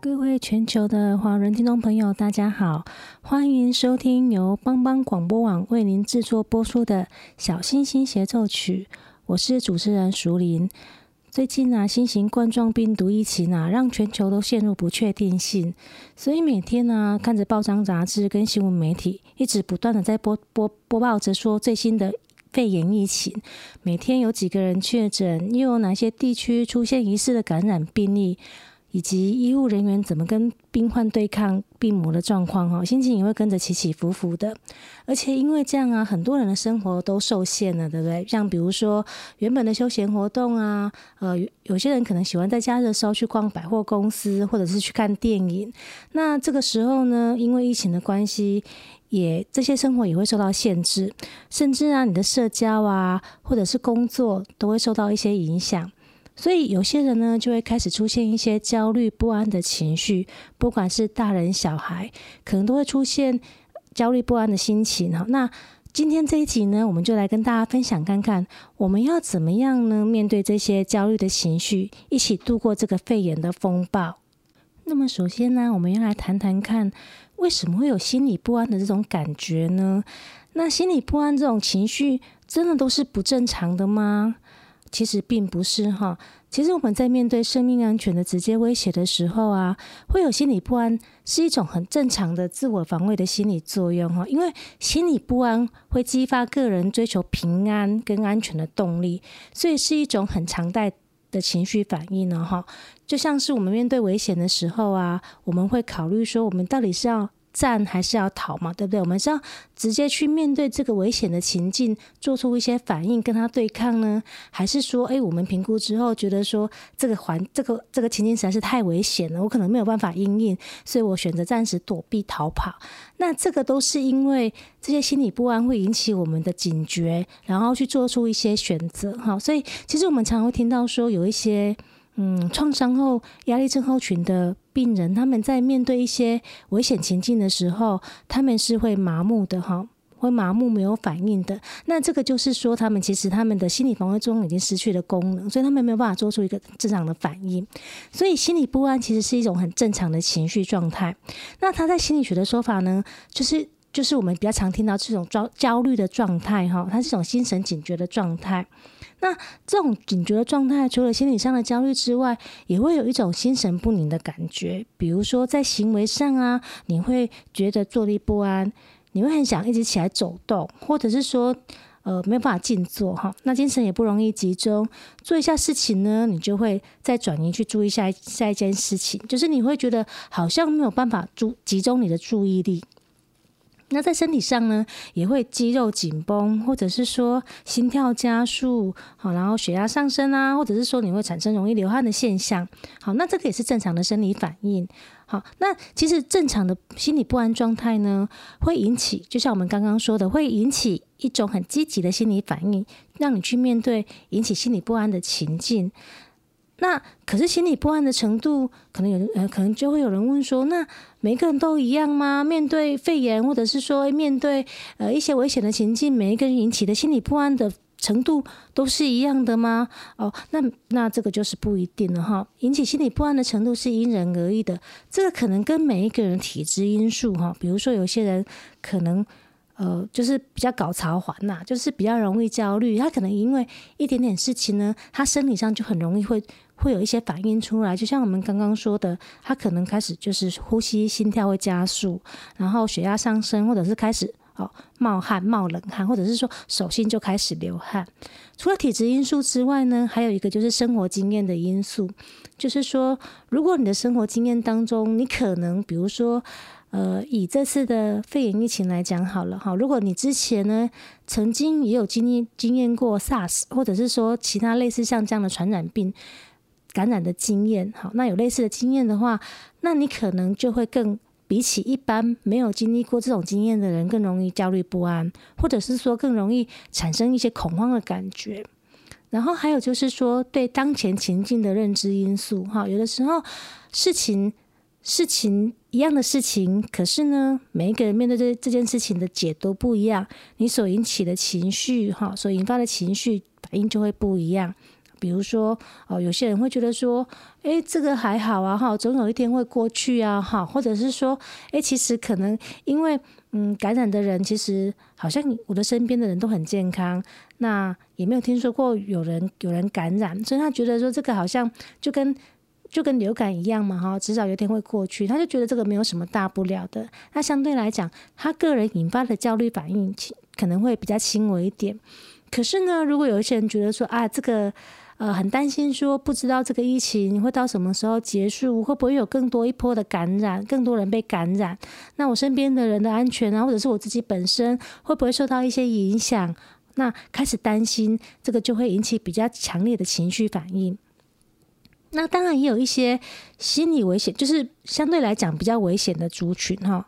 各位全球的华人听众朋友，大家好，欢迎收听由帮帮广播网为您制作播出的《小星星协奏曲》，我是主持人淑铃。最近啊，新型冠状病毒疫情啊，让全球都陷入不确定性，所以每天呢，看着报章杂志跟新闻媒体，一直不断的在播播播报着说最新的肺炎疫情，每天有几个人确诊，又有哪些地区出现疑似的感染病例。以及医务人员怎么跟病患对抗病魔的状况哈，心情也会跟着起起伏伏的。而且因为这样啊，很多人的生活都受限了，对不对？像比如说原本的休闲活动啊，呃，有些人可能喜欢在假日的时候去逛百货公司，或者是去看电影。那这个时候呢，因为疫情的关系，也这些生活也会受到限制，甚至啊，你的社交啊，或者是工作都会受到一些影响。所以有些人呢，就会开始出现一些焦虑不安的情绪，不管是大人小孩，可能都会出现焦虑不安的心情。哈，那今天这一集呢，我们就来跟大家分享看看，我们要怎么样呢，面对这些焦虑的情绪，一起度过这个肺炎的风暴。那么首先呢，我们要来谈谈看，为什么会有心理不安的这种感觉呢？那心理不安这种情绪，真的都是不正常的吗？其实并不是哈，其实我们在面对生命安全的直接威胁的时候啊，会有心理不安，是一种很正常的自我防卫的心理作用哈。因为心理不安会激发个人追求平安跟安全的动力，所以是一种很常态的情绪反应呢哈。就像是我们面对危险的时候啊，我们会考虑说，我们到底是要战还是要逃嘛，对不对？我们是要直接去面对这个危险的情境，做出一些反应跟他对抗呢，还是说，哎，我们评估之后觉得说这个环这个这个情境实在是太危险了，我可能没有办法应应，所以我选择暂时躲避逃跑。那这个都是因为这些心理不安会引起我们的警觉，然后去做出一些选择。哈，所以其实我们常会听到说有一些。嗯，创伤后压力症候群的病人，他们在面对一些危险情境的时候，他们是会麻木的哈，会麻木没有反应的。那这个就是说，他们其实他们的心理防卫中已经失去了功能，所以他们没有办法做出一个正常的反应。所以心理不安其实是一种很正常的情绪状态。那他在心理学的说法呢，就是就是我们比较常听到这种焦焦虑的状态哈，它是一种心神警觉的状态。那这种警觉的状态，除了心理上的焦虑之外，也会有一种心神不宁的感觉。比如说在行为上啊，你会觉得坐立不安，你会很想一直起来走动，或者是说，呃，没有办法静坐哈。那精神也不容易集中，做一下事情呢，你就会再转移去注意下下一件事情，就是你会觉得好像没有办法注集中你的注意力。那在身体上呢，也会肌肉紧绷，或者是说心跳加速，好，然后血压上升啊，或者是说你会产生容易流汗的现象。好，那这个也是正常的生理反应。好，那其实正常的心理不安状态呢，会引起，就像我们刚刚说的，会引起一种很积极的心理反应，让你去面对引起心理不安的情境。那可是心理不安的程度，可能有呃，可能就会有人问说，那每个人都一样吗？面对肺炎，或者是说面对呃一些危险的情境，每一个人引起的心理不安的程度都是一样的吗？哦，那那这个就是不一定了哈。引起心理不安的程度是因人而异的，这个可能跟每一个人体质因素哈，比如说有些人可能。呃，就是比较搞潮环呐，就是比较容易焦虑。他可能因为一点点事情呢，他生理上就很容易会会有一些反应出来。就像我们刚刚说的，他可能开始就是呼吸、心跳会加速，然后血压上升，或者是开始哦冒汗、冒冷汗，或者是说手心就开始流汗。除了体质因素之外呢，还有一个就是生活经验的因素，就是说，如果你的生活经验当中，你可能比如说。呃，以这次的肺炎疫情来讲好了哈，如果你之前呢曾经也有经历经验过 SARS，或者是说其他类似像这样的传染病感染的经验，好，那有类似的经验的话，那你可能就会更比起一般没有经历过这种经验的人更容易焦虑不安，或者是说更容易产生一些恐慌的感觉。然后还有就是说对当前情境的认知因素哈，有的时候事情。事情一样的事情，可是呢，每一个人面对这这件事情的解读不一样，你所引起的情绪哈，所引发的情绪反应就会不一样。比如说，哦，有些人会觉得说，诶，这个还好啊，哈，总有一天会过去啊，哈，或者是说，诶，其实可能因为嗯，感染的人其实好像我的身边的人都很健康，那也没有听说过有人有人感染，所以他觉得说这个好像就跟。就跟流感一样嘛，哈，迟早有一天会过去。他就觉得这个没有什么大不了的。那相对来讲，他个人引发的焦虑反应可能会比较轻微一点。可是呢，如果有一些人觉得说啊，这个呃很担心，说不知道这个疫情会到什么时候结束，会不会有更多一波的感染，更多人被感染？那我身边的人的安全啊，或者是我自己本身会不会受到一些影响？那开始担心，这个就会引起比较强烈的情绪反应。那当然也有一些心理危险，就是相对来讲比较危险的族群哈。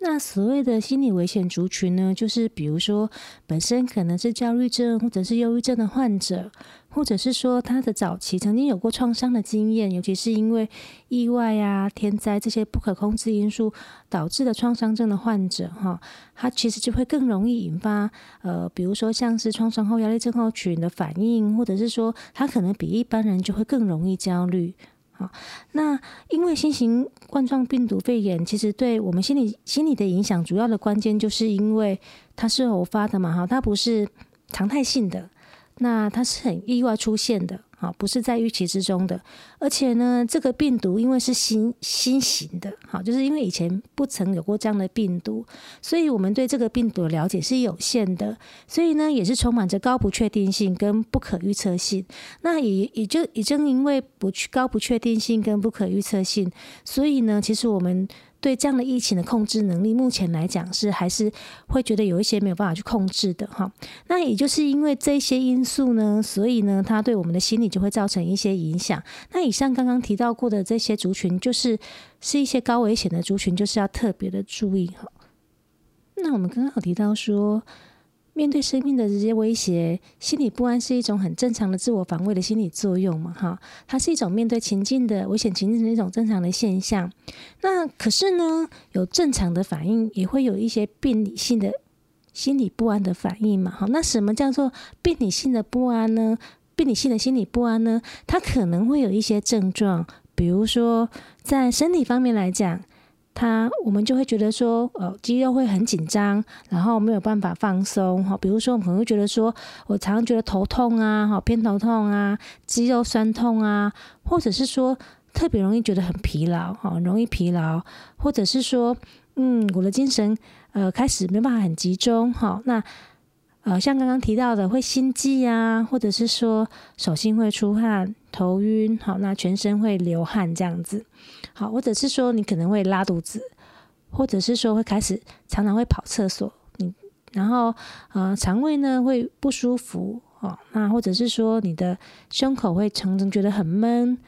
那所谓的心理危险族群呢，就是比如说本身可能是焦虑症或者是忧郁症的患者，或者是说他的早期曾经有过创伤的经验，尤其是因为意外啊、天灾这些不可控制因素导致的创伤症的患者哈，他其实就会更容易引发呃，比如说像是创伤后压力症候群的反应，或者是说他可能比一般人就会更容易焦虑。好，那因为新型冠状病毒肺炎，其实对我们心理心理的影响，主要的关键就是因为它是偶发的嘛，哈，它不是常态性的，那它是很意外出现的。好，不是在预期之中的，而且呢，这个病毒因为是新新型的，好，就是因为以前不曾有过这样的病毒，所以我们对这个病毒的了解是有限的，所以呢，也是充满着高不确定性跟不可预测性。那也也就也正因为不去高不确定性跟不可预测性，所以呢，其实我们。对这样的疫情的控制能力，目前来讲是还是会觉得有一些没有办法去控制的哈。那也就是因为这些因素呢，所以呢，它对我们的心理就会造成一些影响。那以上刚刚提到过的这些族群，就是是一些高危险的族群，就是要特别的注意哈。那我们刚刚有提到说。面对生命的直接威胁，心理不安是一种很正常的自我防卫的心理作用嘛？哈，它是一种面对情境的危险情境的一种正常的现象。那可是呢，有正常的反应，也会有一些病理性的心理不安的反应嘛？哈，那什么叫做病理性的不安呢？病理性的心理不安呢？它可能会有一些症状，比如说在生理方面来讲。他，我们就会觉得说，呃，肌肉会很紧张，然后没有办法放松，哈。比如说，我们可能会觉得说，我常常觉得头痛啊，哈，偏头痛啊，肌肉酸痛啊，或者是说特别容易觉得很疲劳，哈，容易疲劳，或者是说，嗯，我的精神，呃，开始没办法很集中，哈。那，呃，像刚刚提到的，会心悸啊，或者是说手心会出汗。头晕，好，那全身会流汗这样子，好，或者是说你可能会拉肚子，或者是说会开始常常会跑厕所，你然后呃肠胃呢会不舒服，哦，那或者是说你的胸口会常常觉得很闷，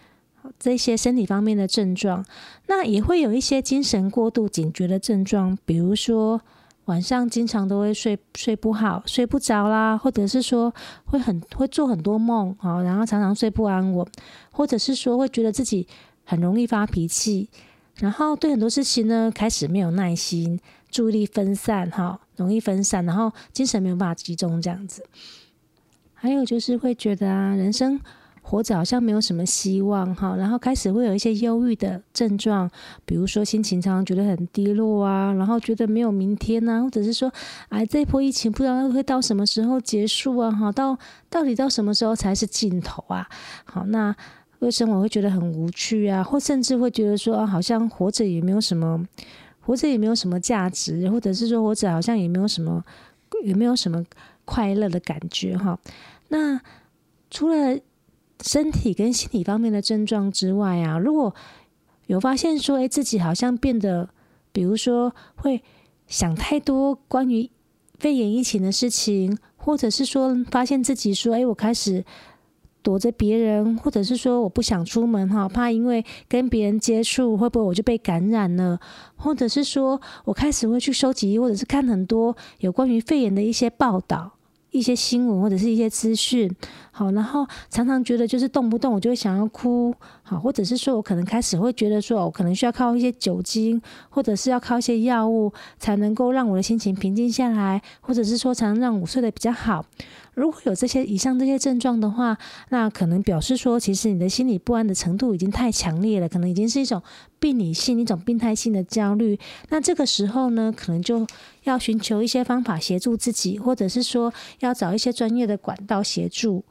这些身体方面的症状，那也会有一些精神过度警觉的症状，比如说晚上经常都会睡睡不好、睡不着啦，或者是说会很会做很多梦啊，然后常常睡不安稳，或者是说会觉得自己很容易发脾气，然后对很多事情呢开始没有耐心，注意力分散哈，容易分散，然后精神没有办法集中这样子。还有就是会觉得啊，人生活着好像没有什么希望哈，然后开始会有一些忧郁的症状，比如说心情常常觉得很低落啊，然后觉得没有明天呐，或者是说，哎，这波疫情不知道会到什么时候结束啊？哈，到到底到什么时候才是尽头啊？好，那为什么我会觉得很无趣啊？或甚至会觉得说，好像活着也没有什么，活着也没有什么价值，或者是说活着好像也没有什么，也没有什么。快乐的感觉哈，那除了身体跟心理方面的症状之外啊，如果有发现说，哎，自己好像变得，比如说会想太多关于肺炎疫情的事情，或者是说发现自己说，哎，我开始躲着别人，或者是说我不想出门哈，怕因为跟别人接触，会不会我就被感染了？或者是说我开始会去收集，或者是看很多有关于肺炎的一些报道。一些新闻或者是一些资讯，好，然后常常觉得就是动不动我就会想要哭，好，或者是说我可能开始会觉得说，我可能需要靠一些酒精，或者是要靠一些药物才能够让我的心情平静下来，或者是说才能让我睡得比较好。如果有这些以上这些症状的话，那可能表示说，其实你的心理不安的程度已经太强烈了，可能已经是一种病理性、一种病态性的焦虑。那这个时候呢，可能就要寻求一些方法协助自己，或者是说要找一些专业的管道协助。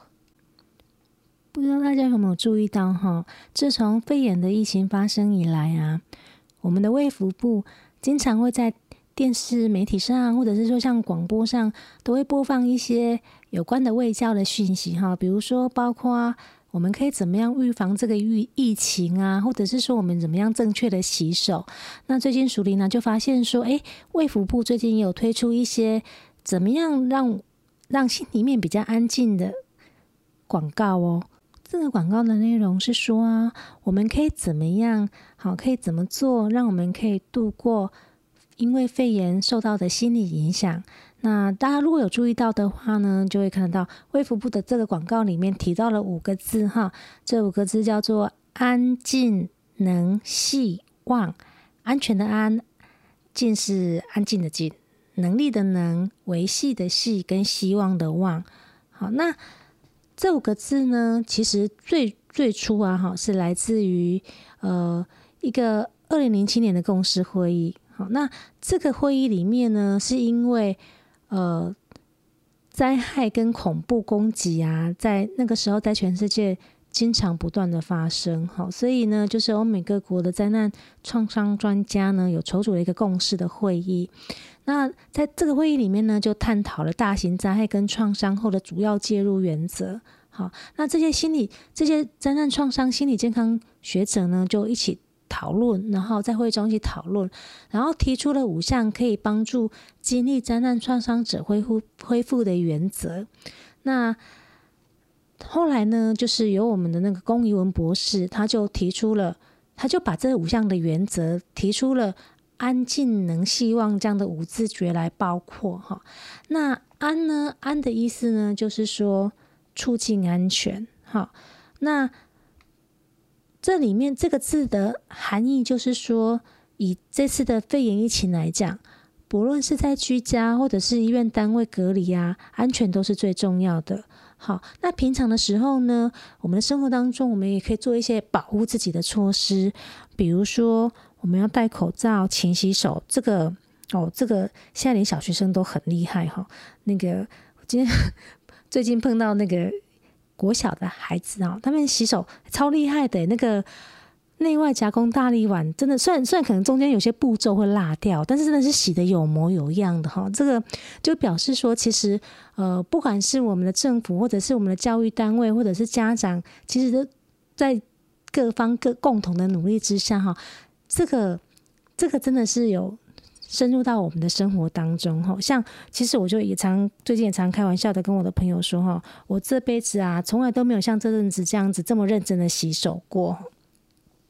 不知道大家有没有注意到哈？自从肺炎的疫情发生以来啊，我们的卫福部经常会在电视媒体上，或者是说像广播上，都会播放一些有关的卫教的讯息哈，比如说包括我们可以怎么样预防这个疫疫情啊，或者是说我们怎么样正确的洗手。那最近淑铃呢就发现说，诶，卫福部最近也有推出一些怎么样让让心里面比较安静的广告哦。这个广告的内容是说啊，我们可以怎么样好，可以怎么做，让我们可以度过。因为肺炎受到的心理影响，那大家如果有注意到的话呢，就会看到卫福部的这个广告里面提到了五个字哈，这五个字叫做“安静能细望”，安全的安，静是安静的静，能力的能，维系的系，跟希望的望。好，那这五个字呢，其实最最初啊，哈，是来自于呃一个二零零七年的共识会议。好，那这个会议里面呢，是因为呃灾害跟恐怖攻击啊，在那个时候在全世界经常不断的发生，好，所以呢，就是欧美各国的灾难创伤专家呢，有筹组了一个共识的会议。那在这个会议里面呢，就探讨了大型灾害跟创伤后的主要介入原则。好，那这些心理、这些灾难创伤心理健康学者呢，就一起。讨论，然后在会中去讨论，然后提出了五项可以帮助经历灾难创伤者恢复恢复的原则。那后来呢，就是由我们的那个龚怡文博士，他就提出了，他就把这五项的原则提出了“安静能希望”这样的五字诀来包括哈。那安呢？安的意思呢，就是说促进安全。哈，那。这里面这个字的含义就是说，以这次的肺炎疫情来讲，不论是在居家或者是医院单位隔离啊，安全都是最重要的。好，那平常的时候呢，我们的生活当中，我们也可以做一些保护自己的措施，比如说我们要戴口罩、勤洗手。这个哦，这个现在连小学生都很厉害哈。那个今天 最近碰到那个。国小的孩子啊，他们洗手超厉害的，那个内外夹攻大立腕，真的，虽然虽然可能中间有些步骤会落掉，但是真的是洗得有模有样的哈。这个就表示说，其实呃，不管是我们的政府，或者是我们的教育单位，或者是家长，其实都在各方各共同的努力之下哈，这个这个真的是有。深入到我们的生活当中，哈，像其实我就也常最近也常开玩笑的跟我的朋友说，哈，我这辈子啊，从来都没有像这阵子这样子这么认真的洗手过。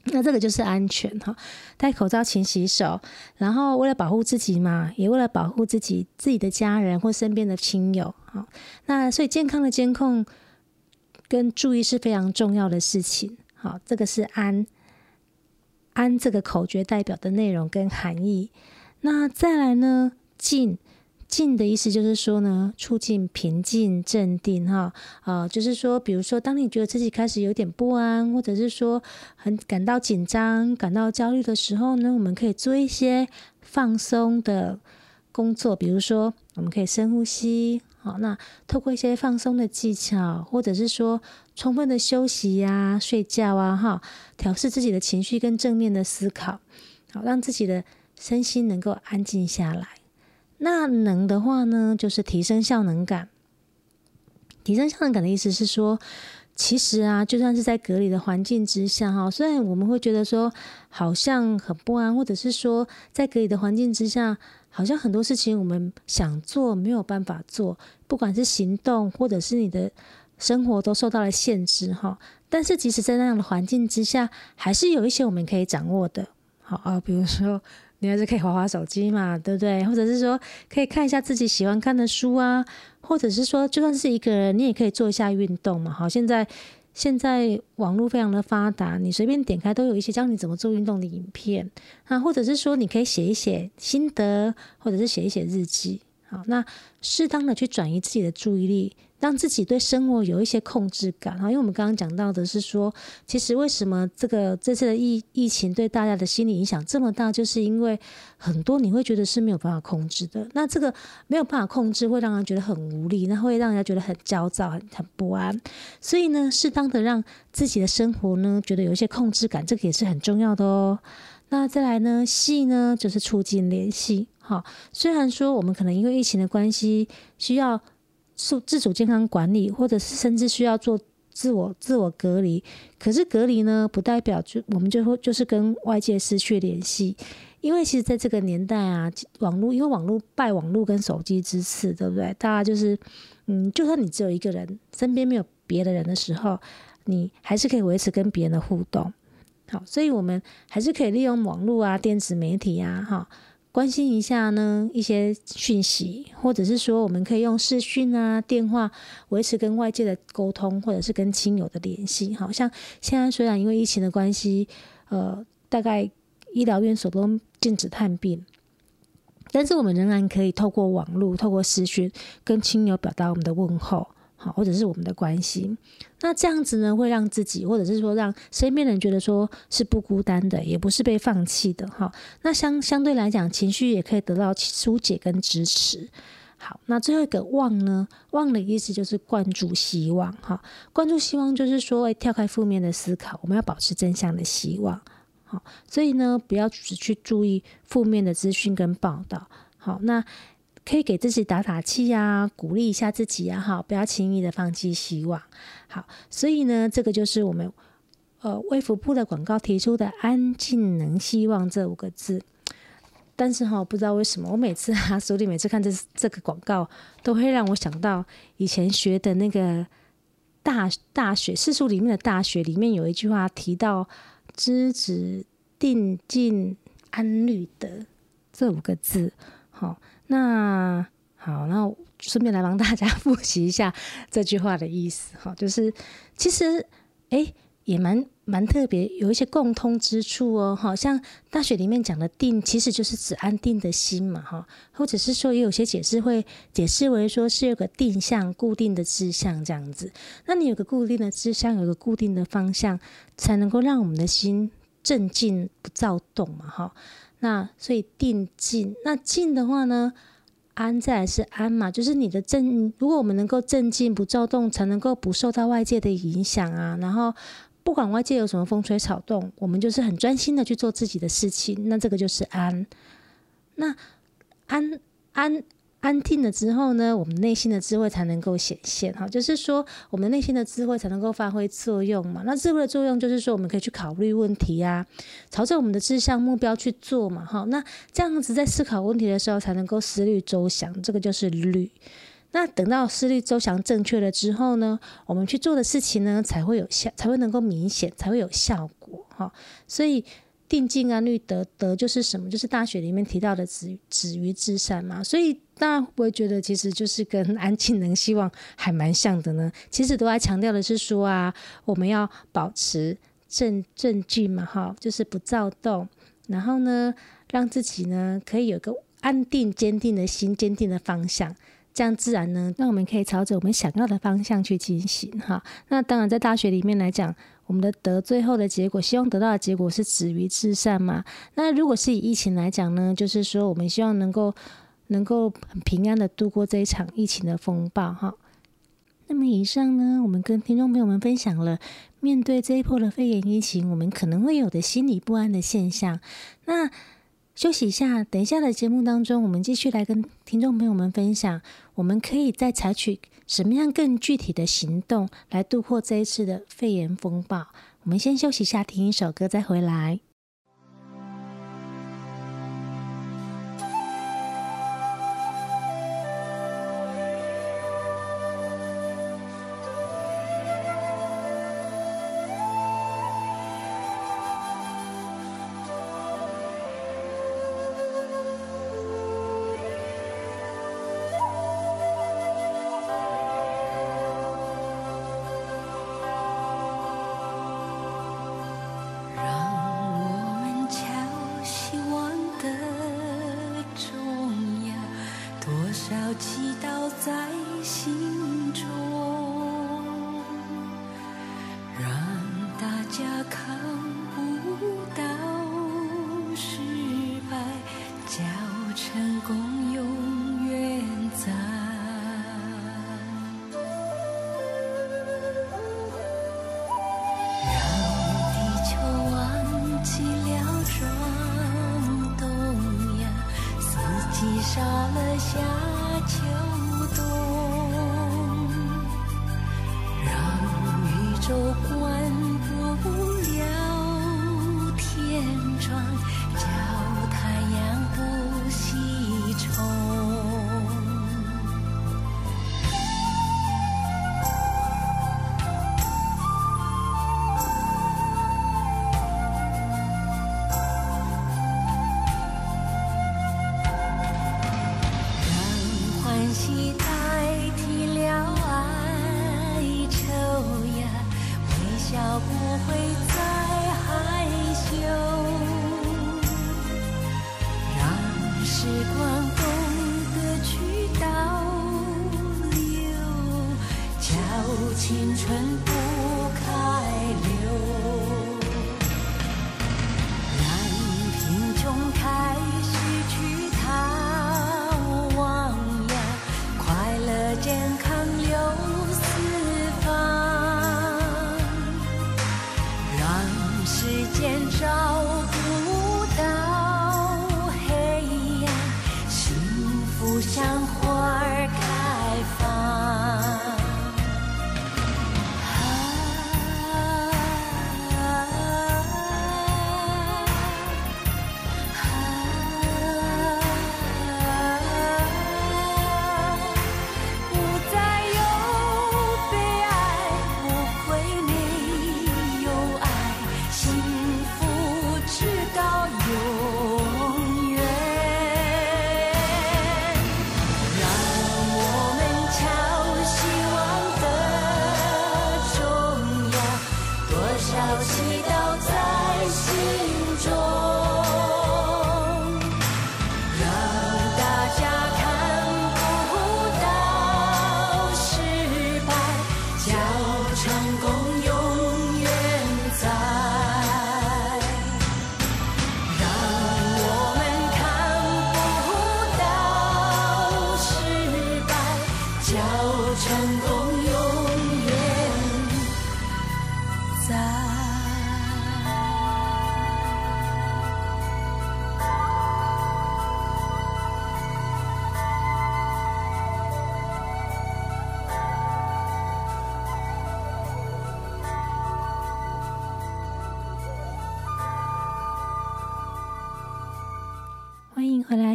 那这个就是安全哈，戴口罩、勤洗手，然后为了保护自己嘛，也为了保护自己自己的家人或身边的亲友。哈，那所以健康的监控跟注意是非常重要的事情。好，这个是安安这个口诀代表的内容跟含义。那再来呢，静。静的意思就是说呢，促进平静、镇定，哈，啊，就是说，比如说，当你觉得自己开始有点不安，或者是说很感到紧张、感到焦虑的时候呢，我们可以做一些放松的工作，比如说，我们可以深呼吸，好，那透过一些放松的技巧，或者是说充分的休息呀、睡觉啊，哈，调适自己的情绪跟正面的思考，好，让自己的身心能够安静下来。那能的话呢，就是提升效能感。提升效能感的意思是说，其实啊，就算是在隔离的环境之下，哈，虽然我们会觉得说好像很不安，或者是说在隔离的环境之下，好像很多事情我们想做没有办法做，不管是行动或者是你的生活都受到了限制，哈。但是即使在那样的环境之下，还是有一些我们可以掌握的，好啊，比如说。你还是可以滑滑手机嘛，对不对？或者是说，可以看一下自己喜欢看的书啊，或者是说，就算是一个人，你也可以做一下运动嘛。好，现在现在网络非常的发达，你随便点开都有一些教你怎么做运动的影片啊，或者是说，你可以写一写心得，或者是写一写日记。那适当的去转移自己的注意力。让自己对生活有一些控制感哈，因为我们刚刚讲到的是说，其实为什么这个这次的疫疫情对大家的心理影响这么大，就是因为很多你会觉得是没有办法控制的。那这个没有办法控制，会让人觉得很无力，那会让人家觉得很焦躁、很很不安。所以呢，适当的让自己的生活呢，觉得有一些控制感，这个也是很重要的哦。那再来呢，系呢就是促进联系。哈，虽然说我们可能因为疫情的关系需要。自自主健康管理，或者是甚至需要做自我自我隔离。可是隔离呢，不代表就我们就会就是跟外界失去联系。因为其实在这个年代啊，网络因为网络拜网络跟手机之赐，对不对？大家就是嗯，就算你只有一个人，身边没有别的人的时候，你还是可以维持跟别人的互动。好，所以我们还是可以利用网络啊、电子媒体啊，哈。关心一下呢，一些讯息，或者是说，我们可以用视讯啊、电话维持跟外界的沟通，或者是跟亲友的联系。好像现在虽然因为疫情的关系，呃，大概医疗院所都禁止探病，但是我们仍然可以透过网络、透过视讯跟亲友表达我们的问候。好，或者是我们的关系，那这样子呢，会让自己，或者是说让身边人觉得说是不孤单的，也不是被放弃的，哈。那相相对来讲，情绪也可以得到疏解跟支持。好，那最后一个望呢，望的意思就是灌注希望，哈，灌注希望就是说，哎，跳开负面的思考，我们要保持正向的希望。好，所以呢，不要只去注意负面的资讯跟报道。好，那。可以给自己打打气呀、啊，鼓励一下自己呀，哈，不要轻易的放弃希望。好，所以呢，这个就是我们呃卫福部的广告提出的“安静能希望”这五个字。但是哈，不知道为什么，我每次啊，手里每次看这这个广告，都会让我想到以前学的那个大大学四书里面的大学里面有一句话提到“知止定静安虑得”这五个字。好。那好，那顺便来帮大家 复习一下这句话的意思哈，就是其实诶也蛮蛮特别，有一些共通之处哦。好像大学里面讲的定，其实就是指安定的心嘛哈，或者是说也有些解释会解释为说是有个定向、固定的志向这样子。那你有个固定的志向，有个固定的方向，才能够让我们的心镇静不躁动嘛哈。那所以定静，那静的话呢，安再来是安嘛，就是你的镇。如果我们能够镇静不躁动，才能够不受到外界的影响啊。然后不管外界有什么风吹草动，我们就是很专心的去做自己的事情。那这个就是安。那安安。安定了之后呢，我们内心的智慧才能够显现哈，就是说我们内心的智慧才能够发挥作用嘛。那智慧的作用就是说，我们可以去考虑问题啊，朝着我们的志向目标去做嘛哈。那这样子在思考问题的时候，才能够思虑周详，这个就是虑。那等到思虑周详正确了之后呢，我们去做的事情呢，才会有效，才会能够明显，才会有效果。哈。所以定静安虑得得就是什么？就是大学里面提到的止止于至善嘛。所以那我会觉得其实就是跟安静能希望还蛮像的呢。其实都在强调的是说啊，我们要保持镇镇静嘛，哈，就是不躁动，然后呢，让自己呢可以有个安定坚定的心，坚定的方向。这样自然呢，那我们可以朝着我们想要的方向去进行哈。那当然，在大学里面来讲，我们的得最后的结果，希望得到的结果是止于至善嘛。那如果是以疫情来讲呢，就是说我们希望能够能够很平安的度过这一场疫情的风暴哈。那么以上呢，我们跟听众朋友们分享了面对这一波的肺炎疫情，我们可能会有的心理不安的现象。那休息一下，等一下的节目当中，我们继续来跟听众朋友们分享，我们可以再采取什么样更具体的行动来度过这一次的肺炎风暴。我们先休息一下，听一首歌，再回来。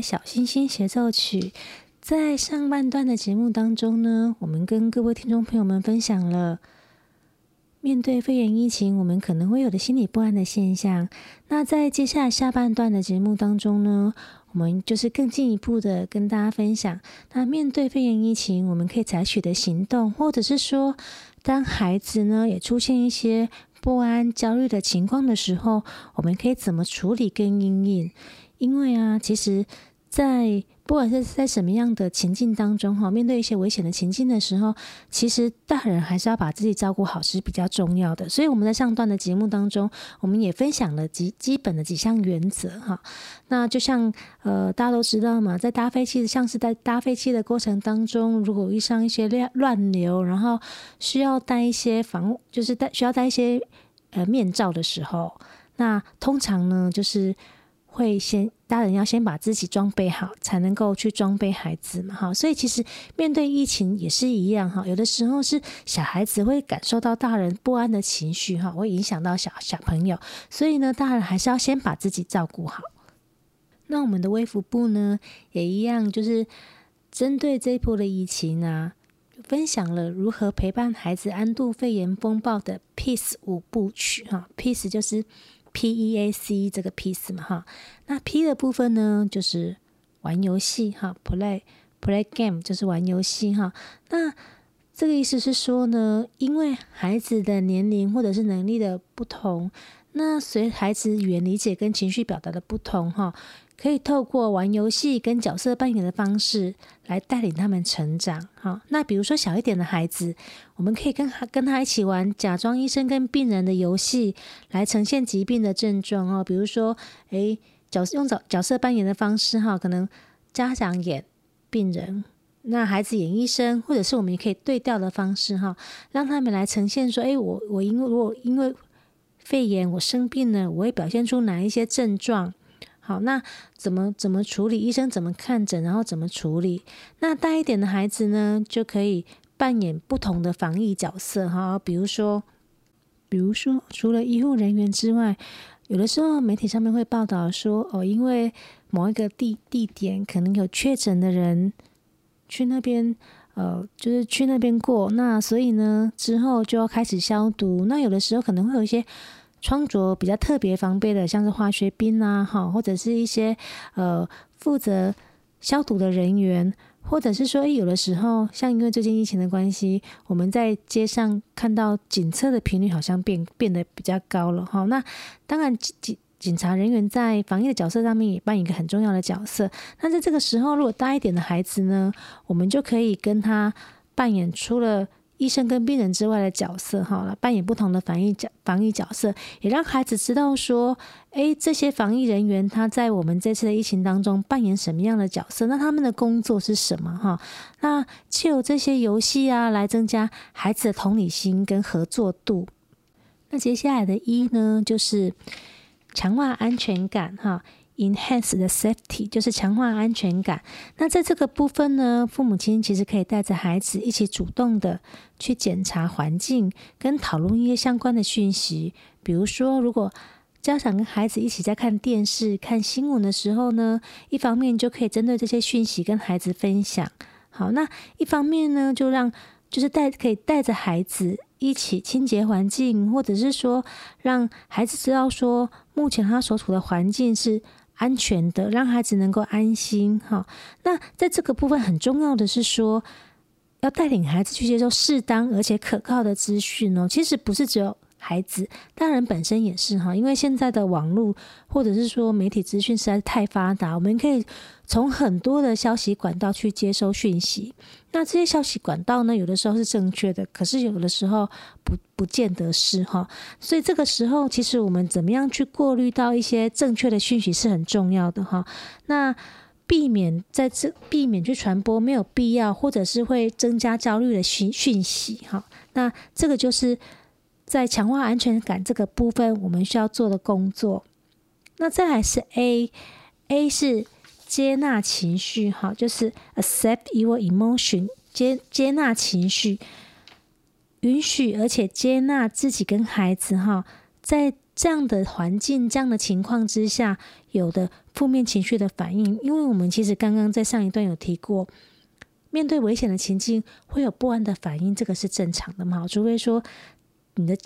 小星星协奏曲。在上半段的节目当中呢，我们跟各位听众朋友们分享了面对肺炎疫情，我们可能会有的心理不安的现象。那在接下来下半段的节目当中呢，我们就是更进一步的跟大家分享，那面对肺炎疫情，我们可以采取的行动，或者是说，当孩子呢也出现一些不安、焦虑的情况的时候，我们可以怎么处理跟因应？因为啊，其实。在不管是在什么样的情境当中，哈，面对一些危险的情境的时候，其实大人还是要把自己照顾好是比较重要的。所以我们在上段的节目当中，我们也分享了几基本的几项原则，哈。那就像呃，大家都知道嘛，在搭飞机，像是在搭飞机的过程当中，如果遇上一些乱乱流，然后需要戴一些防，就是戴需要戴一些呃面罩的时候，那通常呢，就是。会先大人要先把自己装备好，才能够去装备孩子嘛，哈。所以其实面对疫情也是一样，哈。有的时候是小孩子会感受到大人不安的情绪，哈，会影响到小小朋友。所以呢，大人还是要先把自己照顾好。那我们的微服部呢，也一样，就是针对这一波的疫情啊，分享了如何陪伴孩子安度肺炎风暴的 Peace 五部曲，哈。Peace 就是。P E A C 这个 piece 嘛哈，那 P 的部分呢，就是玩游戏哈，play play game 就是玩游戏哈。那这个意思是说呢，因为孩子的年龄或者是能力的不同，那随孩子语言理解跟情绪表达的不同哈。可以透过玩游戏跟角色扮演的方式来带领他们成长。好，那比如说小一点的孩子，我们可以跟他跟他一起玩假装医生跟病人的游戏，来呈现疾病的症状哦。比如说，诶，角用角角色扮演的方式哈，可能家长演病人，那孩子演医生，或者是我们也可以对调的方式哈，让他们来呈现说，诶，我我因为我因为肺炎我生病了，我会表现出哪一些症状。好，那怎么怎么处理？医生怎么看诊？然后怎么处理？那大一点的孩子呢，就可以扮演不同的防疫角色哈。比如说，比如说，除了医护人员之外，有的时候媒体上面会报道说，哦，因为某一个地地点可能有确诊的人去那边，呃，就是去那边过，那所以呢，之后就要开始消毒。那有的时候可能会有一些。穿着比较特别防备的，像是化学兵啊，哈，或者是一些呃负责消毒的人员，或者是说，有的时候，像因为最近疫情的关系，我们在街上看到检测的频率好像变变得比较高了，哈。那当然，警警察人员在防疫的角色上面也扮演一个很重要的角色。那在这个时候，如果大一点的孩子呢，我们就可以跟他扮演出了。医生跟病人之外的角色，哈，来扮演不同的防疫角防疫角色，也让孩子知道说，诶，这些防疫人员他在我们这次的疫情当中扮演什么样的角色？那他们的工作是什么？哈，那就有这些游戏啊，来增加孩子的同理心跟合作度。那接下来的一呢，就是强化安全感，哈。Enhance the safety 就是强化安全感。那在这个部分呢，父母亲其实可以带着孩子一起主动的去检查环境，跟讨论一些相关的讯息。比如说，如果家长跟孩子一起在看电视、看新闻的时候呢，一方面就可以针对这些讯息跟孩子分享。好，那一方面呢，就让就是带可以带着孩子一起清洁环境，或者是说让孩子知道说，目前他所处的环境是。安全的，让孩子能够安心哈。那在这个部分很重要的是说，要带领孩子去接受适当而且可靠的资讯哦。其实不是只有孩子，大人本身也是哈。因为现在的网络或者是说媒体资讯实在是太发达，我们可以从很多的消息管道去接收讯息。那这些消息管道呢，有的时候是正确的，可是有的时候不不见得是哈。所以这个时候，其实我们怎么样去过滤到一些正确的讯息是很重要的哈。那避免在这避免去传播没有必要或者是会增加焦虑的讯讯息哈。那这个就是在强化安全感这个部分我们需要做的工作。那再来是 A，A 是。接纳情绪，哈，就是 accept your emotion，接接纳情绪，允许而且接纳自己跟孩子，哈，在这样的环境、这样的情况之下，有的负面情绪的反应，因为我们其实刚刚在上一段有提过，面对危险的情境会有不安的反应，这个是正常的嘛，除非说你的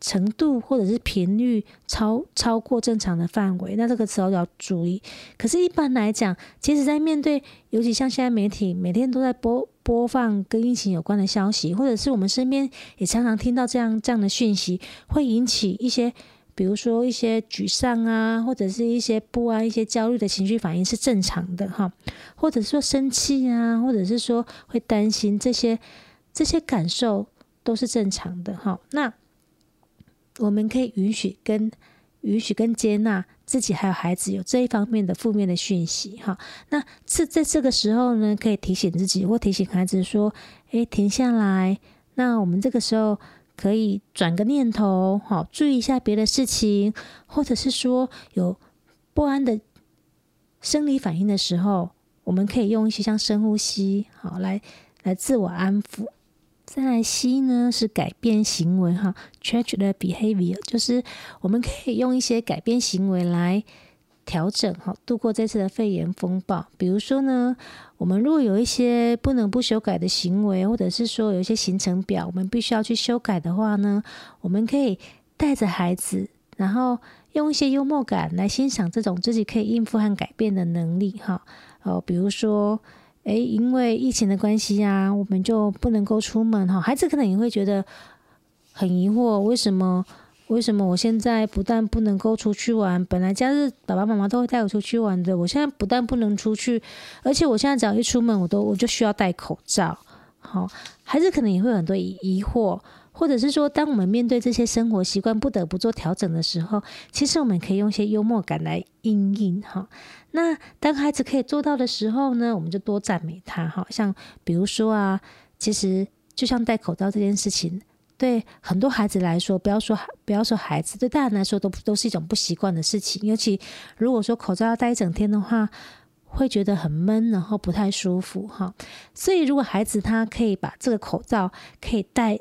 程度或者是频率超超过正常的范围，那这个时候要注意。可是，一般来讲，其实在面对，尤其像现在媒体每天都在播播放跟疫情有关的消息，或者是我们身边也常常听到这样这样的讯息，会引起一些，比如说一些沮丧啊，或者是一些不安、一些焦虑的情绪反应是正常的哈，或者说生气啊，或者是说会担心这些这些感受都是正常的哈。那我们可以允许跟允许跟接纳自己还有孩子有这一方面的负面的讯息哈。那这在这个时候呢，可以提醒自己或提醒孩子说：“诶，停下来。”那我们这个时候可以转个念头，好，注意一下别的事情，或者是说有不安的生理反应的时候，我们可以用一些像深呼吸，好，来来自我安抚。再来 C 呢，是改变行为哈，change the behavior，就是我们可以用一些改变行为来调整哈，度过这次的肺炎风暴。比如说呢，我们如果有一些不能不修改的行为，或者是说有一些行程表，我们必须要去修改的话呢，我们可以带着孩子，然后用一些幽默感来欣赏这种自己可以应付和改变的能力哈。哦，比如说。诶，因为疫情的关系呀，我们就不能够出门哈。孩子可能也会觉得很疑惑，为什么？为什么我现在不但不能够出去玩，本来假日爸爸妈妈都会带我出去玩的，我现在不但不能出去，而且我现在只要一出门，我都我就需要戴口罩。好，孩子可能也会很多疑疑惑。或者是说，当我们面对这些生活习惯不得不做调整的时候，其实我们可以用一些幽默感来因应哈。那当孩子可以做到的时候呢，我们就多赞美他哈。像比如说啊，其实就像戴口罩这件事情，对很多孩子来说，不要说不要说孩子，对大人来说都都是一种不习惯的事情。尤其如果说口罩要戴一整天的话，会觉得很闷，然后不太舒服哈。所以如果孩子他可以把这个口罩可以戴。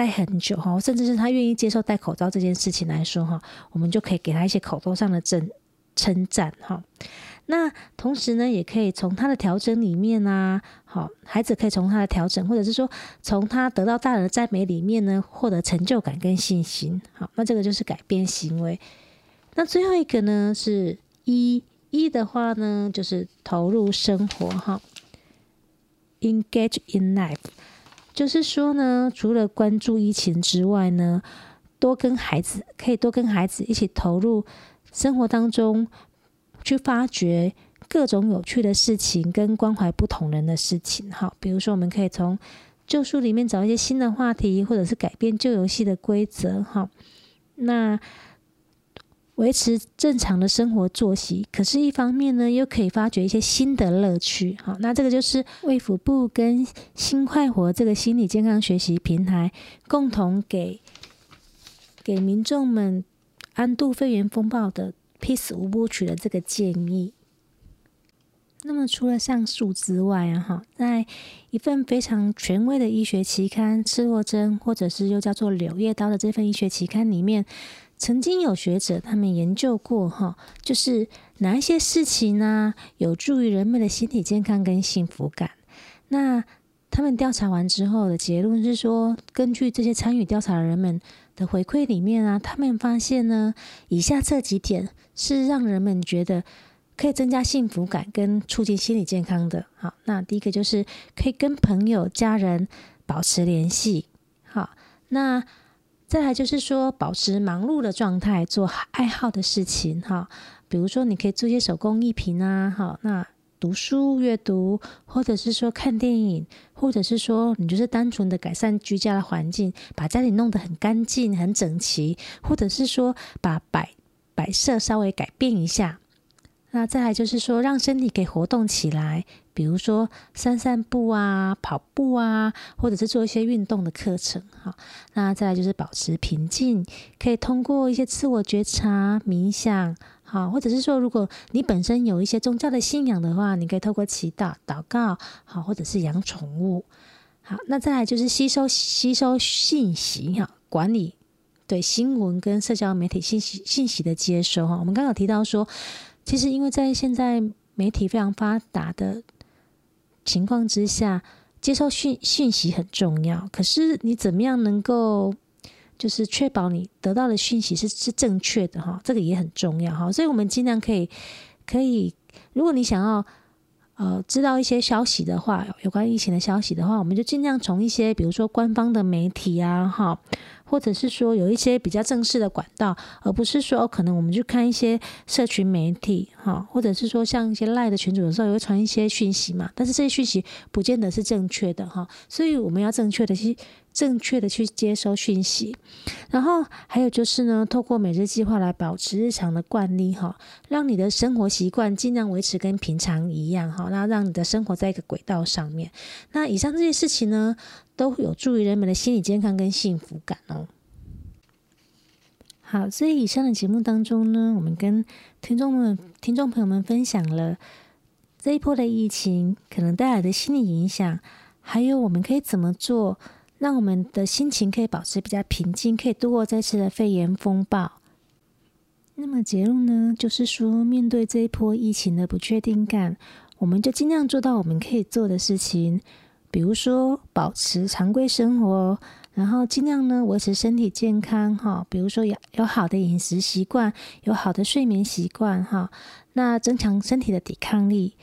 戴很久哈，甚至是他愿意接受戴口罩这件事情来说哈，我们就可以给他一些口头上的称称赞哈。那同时呢，也可以从他的调整里面啊，好，孩子可以从他的调整，或者是说从他得到大人的赞美里面呢，获得成就感跟信心。好，那这个就是改变行为。那最后一个呢，是一一的话呢，就是投入生活哈，engage in life。就是说呢，除了关注疫情之外呢，多跟孩子可以多跟孩子一起投入生活当中，去发掘各种有趣的事情，跟关怀不同人的事情。哈，比如说我们可以从旧书里面找一些新的话题，或者是改变旧游戏的规则。哈，那。维持正常的生活作息，可是，一方面呢，又可以发掘一些新的乐趣。好，那这个就是卫福部跟心快活这个心理健康学习平台共同给给民众们安度肺炎风暴的 Peace 五部曲的这个建议。那么，除了上述之外啊，哈，在一份非常权威的医学期刊《赤裸针》或者是又叫做《柳叶刀》的这份医学期刊里面。曾经有学者他们研究过哈，就是哪一些事情呢，有助于人们的心理健康跟幸福感。那他们调查完之后的结论是说，根据这些参与调查的人们的回馈里面啊，他们发现呢，以下这几点是让人们觉得可以增加幸福感跟促进心理健康的。好，那第一个就是可以跟朋友、家人保持联系。好，那。再来就是说，保持忙碌的状态，做爱好的事情，哈，比如说你可以做一些手工艺品啊，哈，那读书阅读，或者是说看电影，或者是说你就是单纯的改善居家的环境，把家里弄得很干净、很整齐，或者是说把摆摆设稍微改变一下。那再来就是说，让身体可以活动起来，比如说散散步啊、跑步啊，或者是做一些运动的课程。哈，那再来就是保持平静，可以通过一些自我觉察、冥想，好，或者是说，如果你本身有一些宗教的信仰的话，你可以透过祈祷、祷告，好，或者是养宠物。好，那再来就是吸收吸收信息，哈，管理对新闻跟社交媒体信息信息的接收。哈，我们刚刚有提到说。其实，因为在现在媒体非常发达的情况之下，接受讯讯息很重要。可是，你怎么样能够就是确保你得到的讯息是是正确的哈，这个也很重要哈。所以，我们尽量可以可以，如果你想要呃知道一些消息的话，有关疫情的消息的话，我们就尽量从一些比如说官方的媒体啊哈。或者是说有一些比较正式的管道，而不是说可能我们去看一些社群媒体哈，或者是说像一些赖的群主的时候也会传一些讯息嘛，但是这些讯息不见得是正确的哈，所以我们要正确的去正确的去接收讯息，然后还有就是呢，透过每日计划来保持日常的惯例哈，让你的生活习惯尽量维持跟平常一样哈，那让你的生活在一个轨道上面。那以上这些事情呢，都有助于人们的心理健康跟幸福感哦。好，所以以上的节目当中呢，我们跟听众们、听众朋友们分享了这一波的疫情可能带来的心理影响，还有我们可以怎么做，让我们的心情可以保持比较平静，可以度过这次的肺炎风暴。那么结论呢，就是说，面对这一波疫情的不确定感，我们就尽量做到我们可以做的事情。比如说，保持常规生活，然后尽量呢维持身体健康哈。比如说有有好的饮食习惯，有好的睡眠习惯哈。那增强身体的抵抗力，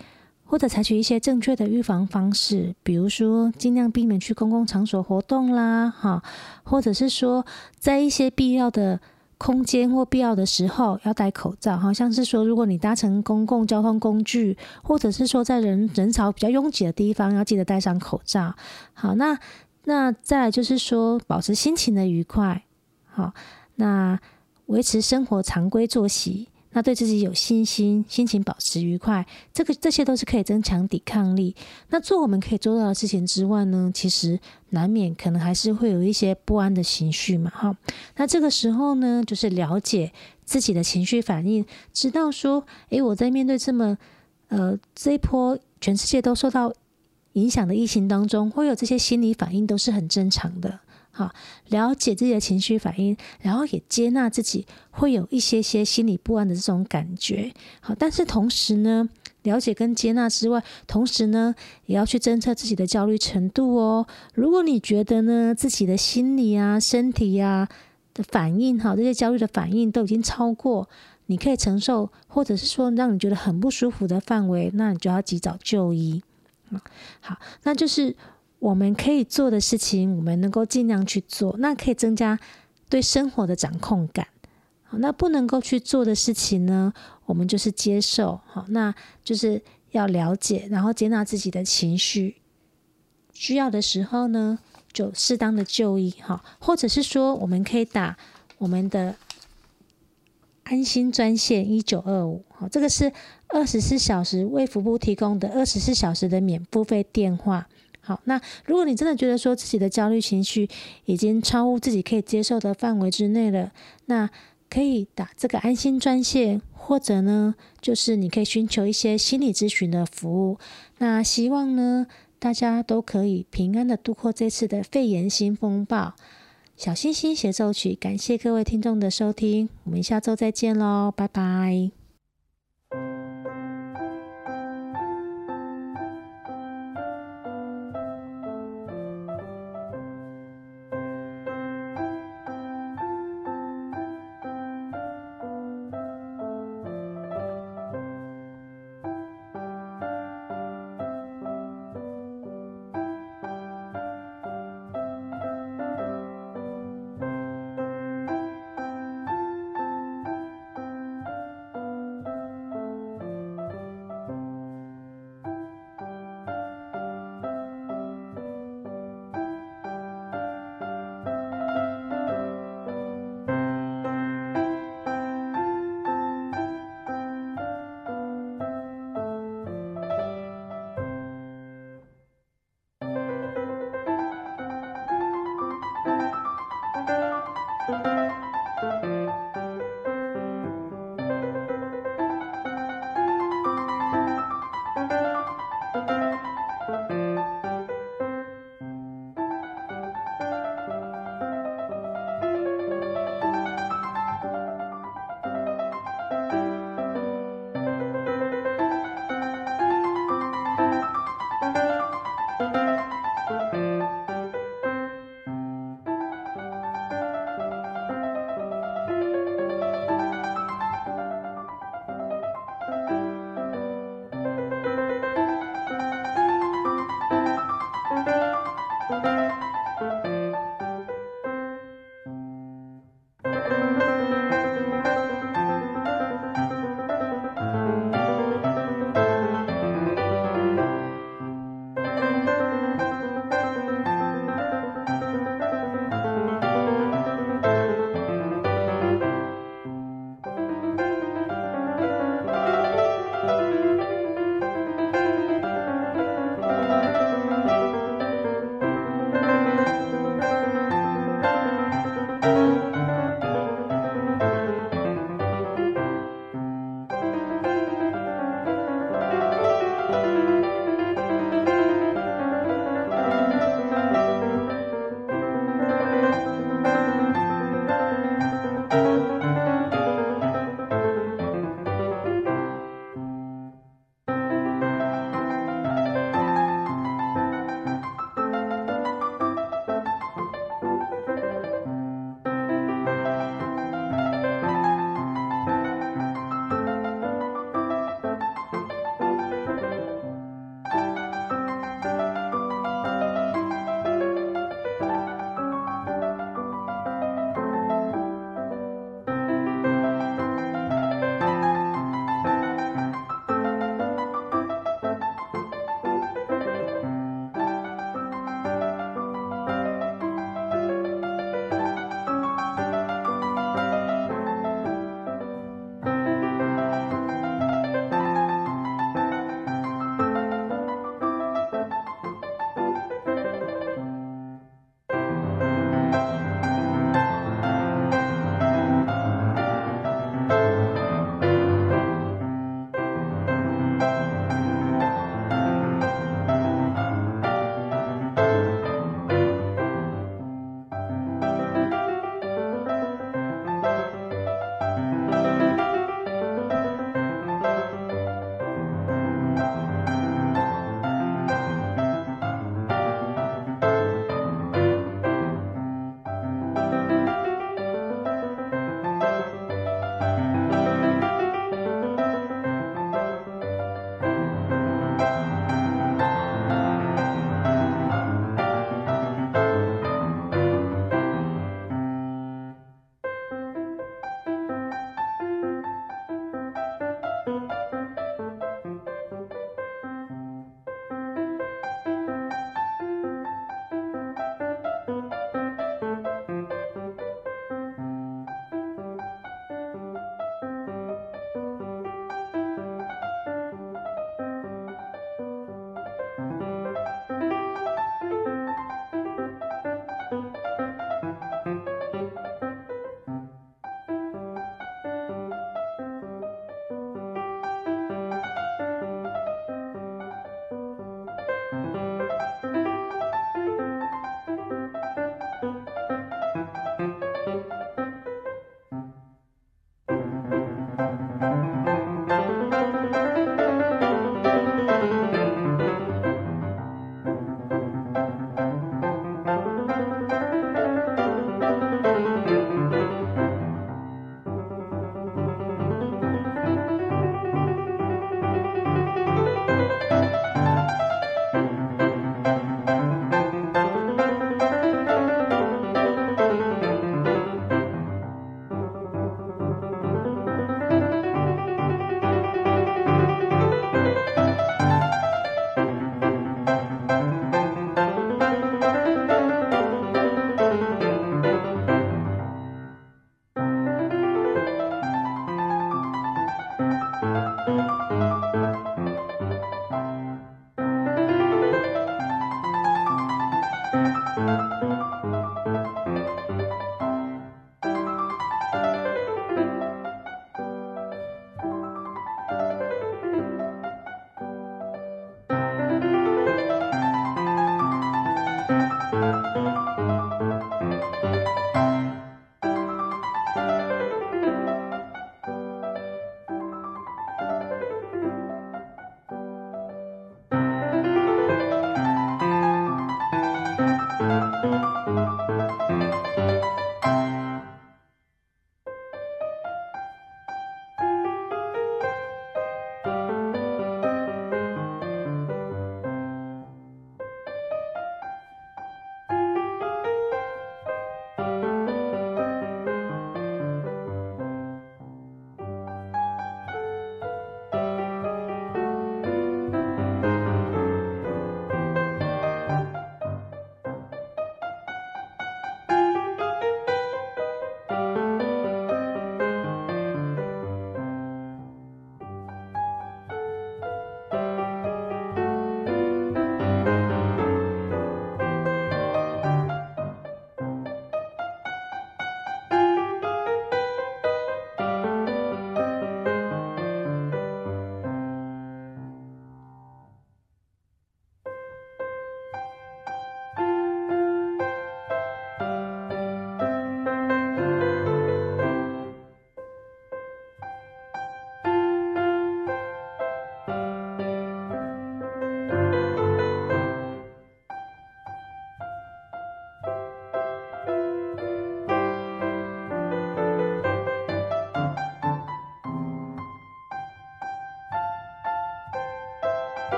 或者采取一些正确的预防方式，比如说尽量避免去公共场所活动啦哈，或者是说在一些必要的。空间或必要的时候要戴口罩，好像是说，如果你搭乘公共交通工具，或者是说在人人潮比较拥挤的地方，要记得戴上口罩。好，那那再来就是说，保持心情的愉快，好，那维持生活常规作息。那对自己有信心，心情保持愉快，这个这些都是可以增强抵抗力。那做我们可以做到的事情之外呢，其实难免可能还是会有一些不安的情绪嘛。哈，那这个时候呢，就是了解自己的情绪反应，知道说，诶，我在面对这么呃这一波全世界都受到影响的疫情当中，会有这些心理反应，都是很正常的。好，了解自己的情绪反应，然后也接纳自己会有一些些心理不安的这种感觉。好，但是同时呢，了解跟接纳之外，同时呢，也要去侦测自己的焦虑程度哦。如果你觉得呢，自己的心理啊、身体啊的反应，哈，这些焦虑的反应都已经超过你可以承受，或者是说让你觉得很不舒服的范围，那你就要及早就医。好，那就是。我们可以做的事情，我们能够尽量去做，那可以增加对生活的掌控感。好，那不能够去做的事情呢，我们就是接受。好，那就是要了解，然后接纳自己的情绪。需要的时候呢，就适当的就医。哈，或者是说，我们可以打我们的安心专线一九二五。好，这个是二十四小时卫福部提供的二十四小时的免付费电话。好，那如果你真的觉得说自己的焦虑情绪已经超乎自己可以接受的范围之内了，那可以打这个安心专线，或者呢，就是你可以寻求一些心理咨询的服务。那希望呢，大家都可以平安的度过这次的肺炎新风暴。小星星协奏曲，感谢各位听众的收听，我们下周再见喽，拜拜。